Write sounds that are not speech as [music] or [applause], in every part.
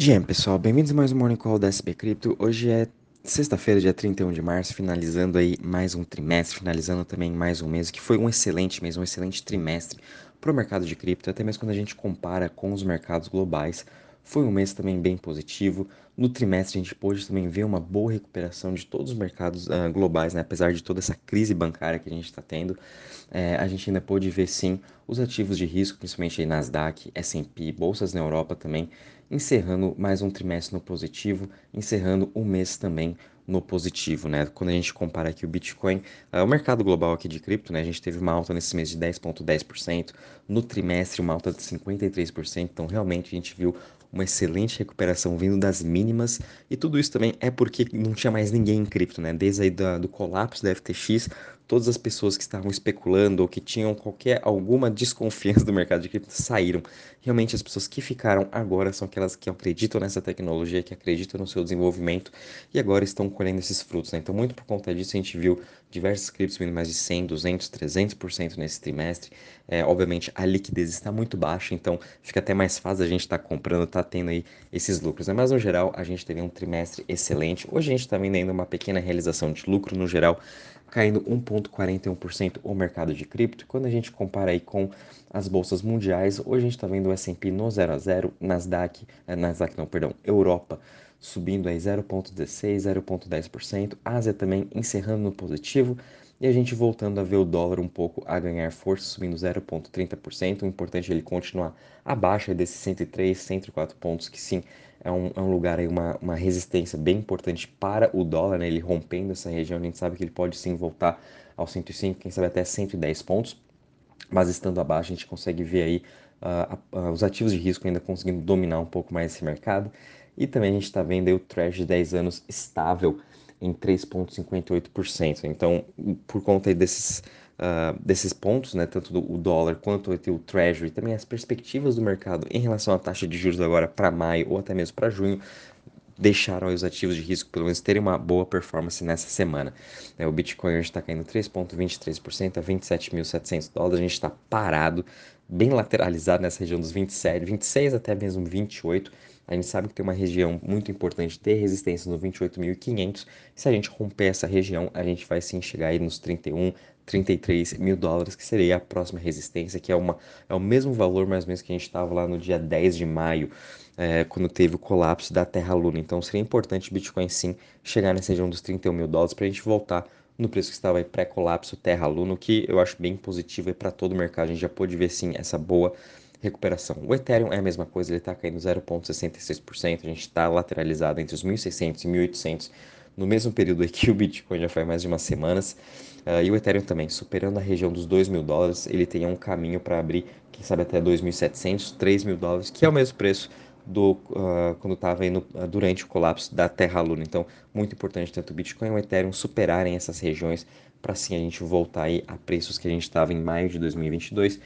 Dia, pessoal, bem-vindos a mais um Morning Call da SB Cripto. Hoje é sexta-feira, dia 31 de março, finalizando aí mais um trimestre, finalizando também mais um mês, que foi um excelente mês, um excelente trimestre para o mercado de cripto, até mesmo quando a gente compara com os mercados globais. Foi um mês também bem positivo. No trimestre, a gente pôde também ver uma boa recuperação de todos os mercados uh, globais, né? apesar de toda essa crise bancária que a gente está tendo. É, a gente ainda pôde ver sim os ativos de risco, principalmente aí Nasdaq, S&P, bolsas na Europa também, encerrando mais um trimestre no positivo, encerrando o mês também no positivo, né? Quando a gente compara aqui o Bitcoin, uh, o mercado global aqui de cripto, né? A gente teve uma alta nesse mês de 10,10%, no trimestre uma alta de 53%, então realmente a gente viu uma excelente recuperação vindo das mínimas, e tudo isso também é porque não tinha mais ninguém em cripto, né? Desde aí do, do colapso da FTX, todas as pessoas que estavam especulando ou que tinham qualquer alguma desconfiança do mercado de cripto saíram. Realmente as pessoas que ficaram agora são aquelas que acreditam nessa tecnologia, que acreditam no seu desenvolvimento e agora estão colhendo esses frutos. Né? Então, muito por conta disso, a gente viu diversos criptos vindo mais de 100, 200, 300% nesse trimestre. É, obviamente, a liquidez está muito baixa, então fica até mais fácil a gente estar tá comprando, estar tá tendo aí esses lucros. Né? Mas, no geral, a gente teve um trimestre excelente. Hoje a gente está vendo ainda uma pequena realização de lucro no geral, caindo 1,41% o mercado de cripto. Quando a gente compara aí com as bolsas mundiais, hoje a gente está vendo o S&P no 0 a 0, Nasdaq, eh, Nasdaq não, perdão, Europa subindo aí 0,16, 0,10%, Ásia também encerrando no positivo, e a gente voltando a ver o dólar um pouco a ganhar força, subindo 0,30%. O importante é ele continuar abaixo desses 103, 104 pontos, que sim, é um, é um lugar aí, uma, uma resistência bem importante para o dólar, né? Ele rompendo essa região, a gente sabe que ele pode sim voltar aos 105, quem sabe até 110 pontos. Mas estando abaixo, a gente consegue ver aí uh, uh, os ativos de risco ainda conseguindo dominar um pouco mais esse mercado. E também a gente está vendo aí o Treasury de 10 anos estável em 3,58%. Então, por conta desses, uh, desses pontos, né, tanto do, o dólar quanto o Treasury, também as perspectivas do mercado em relação à taxa de juros agora para maio ou até mesmo para junho, deixaram os ativos de risco pelo menos terem uma boa performance nessa semana. É, o Bitcoin hoje está caindo 3,23% a 27.700 dólares, a gente está parado, bem lateralizado nessa região dos 27, 26 até mesmo 28 a gente sabe que tem uma região muito importante de resistência no 28.500. Se a gente romper essa região, a gente vai sim chegar aí nos 31, 33 mil dólares, que seria a próxima resistência, que é, uma, é o mesmo valor mais ou menos que a gente estava lá no dia 10 de maio, é, quando teve o colapso da Terra-Luna. Então seria importante o Bitcoin sim chegar nessa região dos 31 mil dólares para a gente voltar no preço que estava pré-colapso Terra-Luna, que eu acho bem positivo para todo o mercado. A gente já pôde ver sim essa boa recuperação. O Ethereum é a mesma coisa, ele está caindo 0,66%, a gente está lateralizado entre os 1.600 e 1.800 no mesmo período que [laughs] o Bitcoin já faz mais de umas semanas. Uh, e o Ethereum também, superando a região dos 2 mil dólares, ele tem um caminho para abrir, quem sabe até 2.700, 3 mil dólares, que é o mesmo preço do uh, quando estava uh, durante o colapso da Terra Luna. Então, muito importante tanto o Bitcoin e o Ethereum superarem essas regiões para assim a gente voltar aí a preços que a gente estava em maio de 2022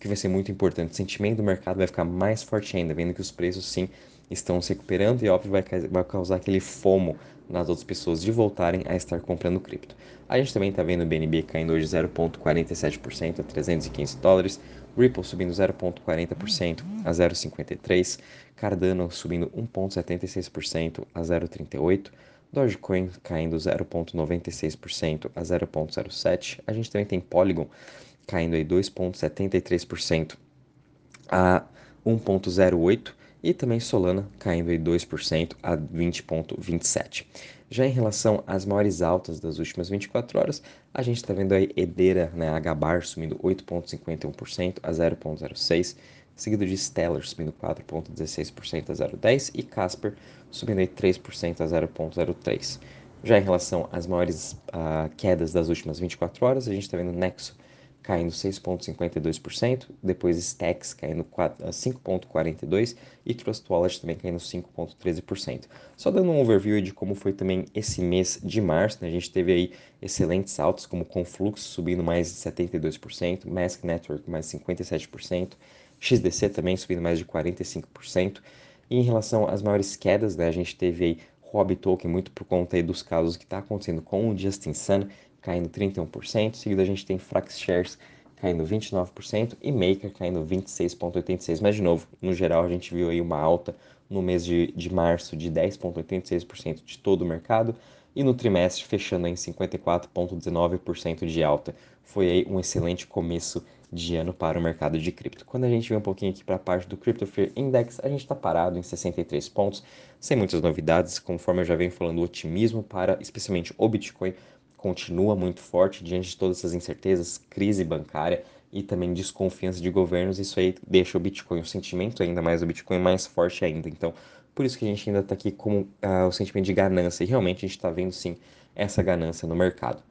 que vai ser muito importante. O sentimento do mercado vai ficar mais forte ainda, vendo que os preços sim estão se recuperando e óbvio vai, vai causar aquele fomo nas outras pessoas de voltarem a estar comprando cripto. A gente também está vendo o BNB caindo hoje 0,47% a 315 dólares, Ripple subindo 0,40% a 0,53, Cardano subindo 1,76% a 0,38, Dogecoin caindo 0,96% a 0,07. A gente também tem Polygon caindo aí 2,73% a 1,08% e também Solana caindo aí 2% a 20,27%. Já em relação às maiores altas das últimas 24 horas, a gente está vendo aí Edera, né, subindo 8,51% a 0,06%, seguido de Stellar subindo 4,16% a 0,10% e Casper subindo aí 3% a 0,03%. Já em relação às maiores uh, quedas das últimas 24 horas, a gente está vendo Nexo caindo 6,52%, depois Stacks caindo 5,42% e Trust Wallet também caindo 5,13%. Só dando um overview de como foi também esse mês de março, né? a gente teve aí excelentes saltos como Conflux subindo mais de 72%, Mask Network mais 57%, XDC também subindo mais de 45%. E em relação às maiores quedas, né, a gente teve aí Hobby Token muito por conta aí dos casos que está acontecendo com o Justin Sun, caindo 31%. Seguido a gente tem Frax Shares caindo 29% e Maker caindo 26,86%. Mas, de novo, no geral, a gente viu aí uma alta no mês de, de março de 10,86% de todo o mercado e no trimestre fechando em 54,19% de alta. Foi aí um excelente começo de ano para o mercado de cripto. Quando a gente vem um pouquinho aqui para a parte do Crypto Fear Index, a gente está parado em 63 pontos, sem muitas novidades, conforme eu já venho falando, otimismo para especialmente o Bitcoin continua muito forte diante de todas essas incertezas, crise bancária e também desconfiança de governos. Isso aí deixa o Bitcoin, o sentimento ainda mais do Bitcoin mais forte ainda. Então, por isso que a gente ainda está aqui com uh, o sentimento de ganância. E realmente a gente está vendo sim essa ganância no mercado.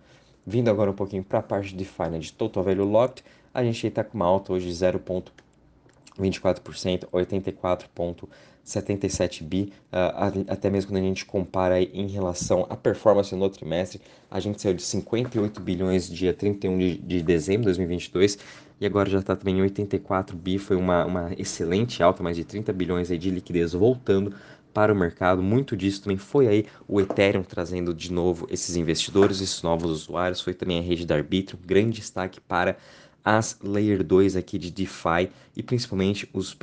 Vindo agora um pouquinho para a parte de DeFi, né, de Total Value Locked, a gente está com uma alta hoje de 0,24%, 84,77 bi, uh, até mesmo quando a gente compara em relação à performance no trimestre, a gente saiu de 58 bilhões dia 31 de, de dezembro de 2022 e agora já está também em 84 bi, foi uma, uma excelente alta, mais de 30 bilhões aí de liquidez voltando para o mercado. Muito disso também foi aí o Ethereum trazendo de novo esses investidores, esses novos usuários, foi também a rede da Arbitrum, grande destaque para as Layer 2 aqui de DeFi e principalmente os,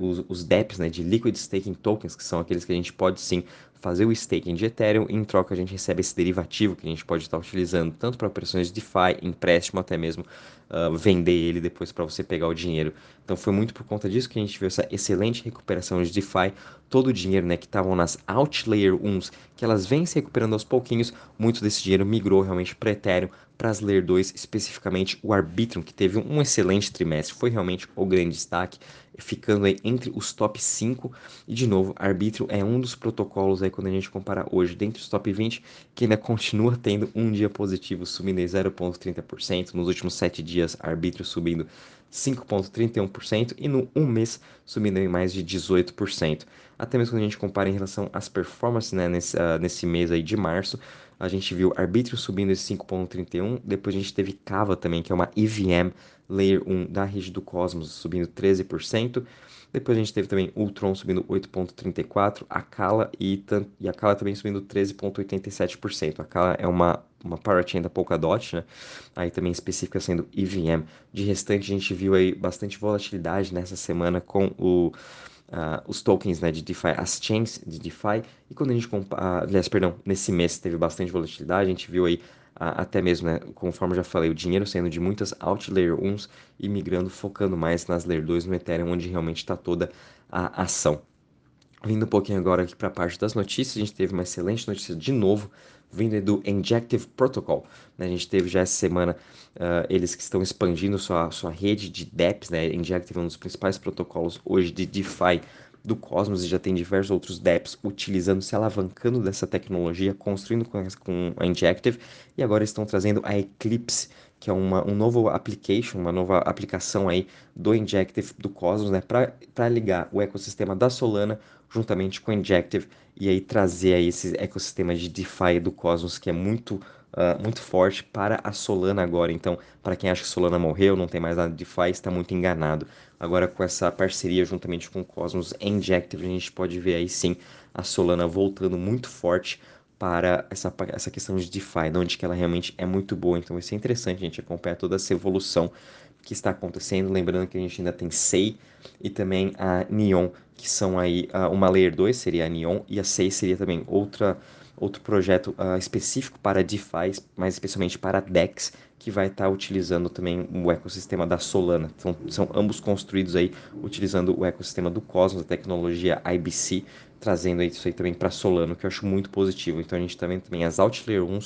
os, os DEPs né, de Liquid Staking Tokens, que são aqueles que a gente pode sim fazer o staking de Ethereum e em troca a gente recebe esse derivativo que a gente pode estar utilizando tanto para operações de DeFi, empréstimo, até mesmo uh, vender ele depois para você pegar o dinheiro. Então foi muito por conta disso que a gente viu essa excelente recuperação de DeFi, todo o dinheiro né, que estavam nas Outlayer 1s, que elas vêm se recuperando aos pouquinhos, muito desse dinheiro migrou realmente para Ethereum, para as Layer 2, especificamente o Arbitrum, que teve um excelente trimestre, foi realmente o grande destaque, ficando aí entre os top 5. E de novo, Arbitrum é um dos protocolos aí quando a gente compara hoje dentre os top 20, que ainda [laughs] continua tendo um dia positivo, subindo em 0,30%. Nos últimos 7 dias, Arbitrum subindo 5,31% e no um mês subindo em mais de 18%. Até mesmo quando a gente compara em relação às performances né, nesse, uh, nesse mês aí de março, a gente viu Arbitrum subindo esse 5,31, depois a gente teve Cava também, que é uma EVM Layer 1 da rede do Cosmos, subindo 13%. Depois a gente teve também Ultron subindo 8,34%, a Kala e, e a Kala também subindo 13,87%. A Kala é uma, uma parachain da Polkadot, né? Aí também específica sendo EVM. De restante, a gente viu aí bastante volatilidade nessa semana com o uh, os tokens né, de DeFi, as chains de DeFi, e quando a gente compara, aliás, perdão, nesse mês teve bastante volatilidade, a gente viu aí uh, até mesmo, né, conforme já falei, o dinheiro saindo de muitas out layer 1s e migrando, focando mais nas layer 2 no Ethereum, onde realmente está toda a ação. Vindo um pouquinho agora aqui para a parte das notícias, a gente teve uma excelente notícia de novo vindo do Injective Protocol. Né? A gente teve já essa semana uh, eles que estão expandindo sua, sua rede de DEPs, né? Injective é um dos principais protocolos hoje de DeFi do Cosmos e já tem diversos outros DEPs utilizando, se alavancando dessa tecnologia, construindo com, com a Injective e agora estão trazendo a Eclipse, que é uma um novo application, uma nova aplicação aí do Injective do Cosmos, né, para ligar o ecossistema da Solana juntamente com o Injective e aí trazer aí esse ecossistema de DeFi do Cosmos que é muito uh, muito forte para a Solana agora. Então, para quem acha que Solana morreu, não tem mais nada de DeFi, está muito enganado. Agora com essa parceria juntamente com o Cosmos Injective, a gente pode ver aí sim a Solana voltando muito forte para essa, essa questão de DeFi, onde que ela realmente é muito boa. Então vai ser interessante a gente acompanhar toda essa evolução que está acontecendo. Lembrando que a gente ainda tem SEI e também a Neon, que são aí uh, uma Layer 2 seria a Neon e a 6 seria também outra, outro projeto uh, específico para DeFi, mais especialmente para DEX, que vai estar tá utilizando também o ecossistema da Solana. Então, são ambos construídos aí utilizando o ecossistema do Cosmos, a tecnologia IBC, trazendo isso aí também para Solana, que eu acho muito positivo. Então a gente vendo também as Outlayer 1,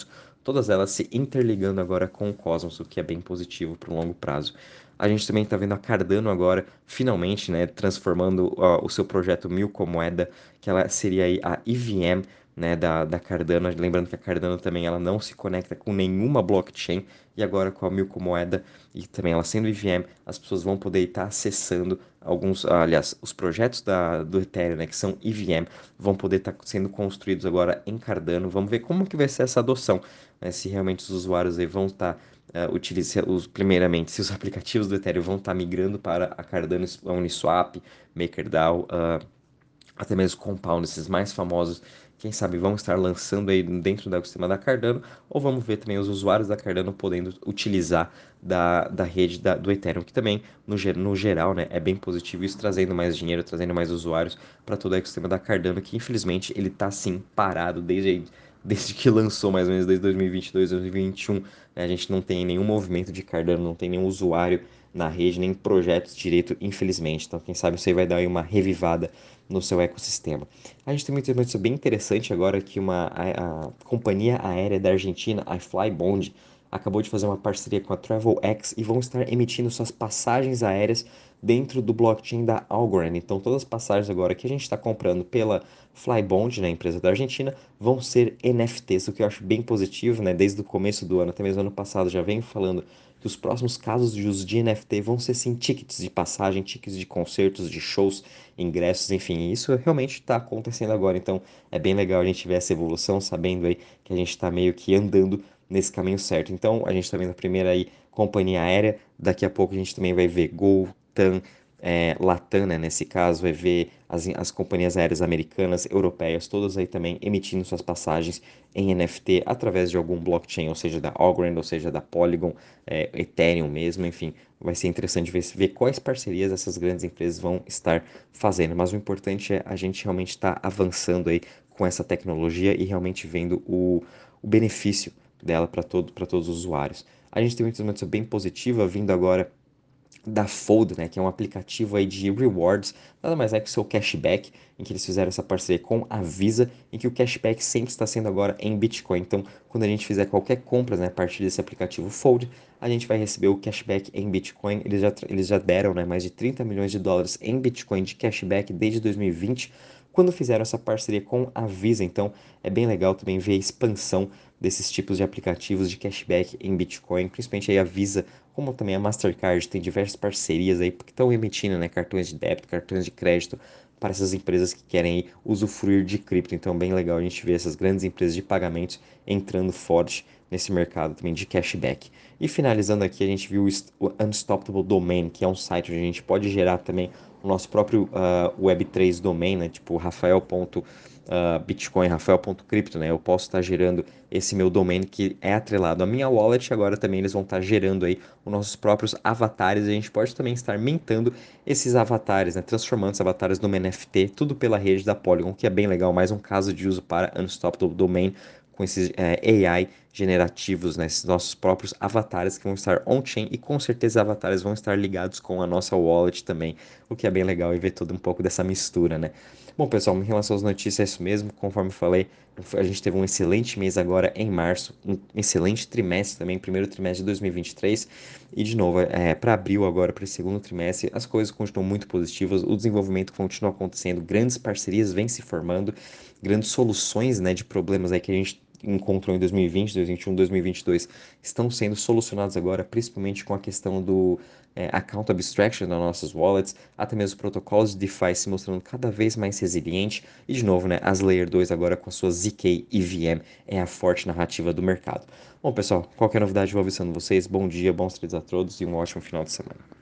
todas elas se interligando agora com o Cosmos, o que é bem positivo para o longo prazo. A gente também está vendo a Cardano agora, finalmente, né, transformando uh, o seu projeto Mil Moeda, que ela seria aí a EVM né, da, da Cardano. Lembrando que a Cardano também ela não se conecta com nenhuma blockchain e agora com a Milk Moeda e também ela sendo EVM, as pessoas vão poder estar acessando alguns, aliás, os projetos da, do Ethereum, né, que são EVM, vão poder estar sendo construídos agora em Cardano. Vamos ver como que vai ser essa adoção, né, se realmente os usuários aí vão estar uh, utilizando, primeiramente, se os [laughs] aplicativos do Ethereum vão estar migrando para a Cardano, a Uniswap, MakerDAO, uh, até mesmo Compound, esses mais famosos quem sabe vão estar lançando aí dentro do ecossistema da Cardano, ou vamos ver também os usuários da Cardano podendo utilizar da, da rede da, do Ethereum, que também, no, no geral, né, é bem positivo isso, trazendo mais dinheiro, trazendo mais usuários para todo o ecossistema da Cardano, que infelizmente ele está assim parado desde desde que lançou mais ou menos desde 2022, 2021, né, a gente não tem nenhum movimento de Cardano, não tem nenhum usuário na rede, nem projetos direito, infelizmente. Então, quem sabe isso aí vai dar uma revivada no seu ecossistema. A gente tem uma notícia bem interessante agora que uma a, a companhia aérea da Argentina, a Flybond, acabou de fazer uma parceria com a TravelX e vão estar emitindo suas passagens aéreas dentro do blockchain da Algorand. Então, todas as passagens agora que a gente está comprando pela Flybond, né, empresa da Argentina, vão ser NFTs, o que eu acho bem positivo, né? Desde o começo do ano, até mesmo ano passado, já venho falando que os próximos casos de uso de NFT vão ser sim tickets de passagem, tickets de concertos, de shows, ingressos, enfim, isso realmente está acontecendo agora. Então, é bem legal a gente ver essa evolução, sabendo aí que a gente está meio que andando nesse caminho certo. Então, a gente está vendo a primeira aí companhia aérea, daqui a pouco a gente também vai ver Gol, TAM, é, Latam, né, nesse caso, vai ver as, as companhias aéreas americanas, europeias, todas aí também emitindo suas passagens em NFT através de algum blockchain, ou seja, da Algorand, ou seja, da Polygon, é, Ethereum mesmo, enfim, vai ser interessante ver, ver quais parcerias essas grandes empresas vão estar fazendo, mas o importante é a gente realmente estar tá avançando aí com essa tecnologia e realmente vendo o, o benefício dela para todo, todos os usuários. A gente tem uma notícia bem positiva vindo agora da Fold, né, que é um aplicativo aí de rewards, nada mais é que o seu cashback, em que eles fizeram essa parceria com a Visa, em que o cashback sempre está sendo agora em Bitcoin. Então, quando a gente fizer qualquer compra né, a partir desse aplicativo Fold, a gente vai receber o cashback em Bitcoin. Eles já, eles já deram né, mais de 30 milhões de dólares em Bitcoin de cashback desde 2020, quando fizeram essa parceria com a Visa. Então, é bem legal também ver a expansão desses tipos de aplicativos de cashback em Bitcoin, principalmente aí a Visa, como também a Mastercard, tem diversas parcerias aí que estão emitindo né, cartões de débito, cartões de crédito para essas empresas que querem aí, usufruir de cripto. Então, bem legal a gente ver essas grandes empresas de pagamentos entrando forte nesse mercado também de cashback. E finalizando aqui, a gente viu o Unstoppable Domain, que é um site onde a gente pode gerar também o nosso próprio uh, Web3 domain, né? Tipo rafael.bitcoin, uh, rafael.crypto, né? Eu posso estar gerando esse meu domain que é atrelado à minha wallet. Agora também eles vão estar gerando aí os nossos próprios avatares. E a gente pode também estar mintando esses avatares, né? Transformando esses avatares numa NFT, tudo pela rede da Polygon, que é bem legal. Mais um caso de uso para Unstoppable Domain com esses é, AI generativos, né, esses nossos próprios avatares que vão estar on-chain e com certeza avatares vão estar ligados com a nossa wallet também, o que é bem legal e ver todo um pouco dessa mistura, né. Bom, pessoal, em relação às notícias, é isso mesmo, conforme falei, a gente teve um excelente mês agora em março, um excelente trimestre também, primeiro trimestre de 2023, e de novo, é, para abril agora, para esse segundo trimestre, as coisas continuam muito positivas, o desenvolvimento continua acontecendo, grandes parcerias vêm se formando, grandes soluções, né, de problemas aí que a gente encontrou em 2020, 2021, 2022 estão sendo solucionados agora, principalmente com a questão do é, account abstraction das nossas wallets, até mesmo protocolos de DeFi se mostrando cada vez mais resiliente e de novo, né, as Layer 2 agora com a sua ZK EVM é a forte narrativa do mercado. Bom, pessoal, qualquer novidade vou avisando vocês. Bom dia, bons trades a todos e um ótimo final de semana.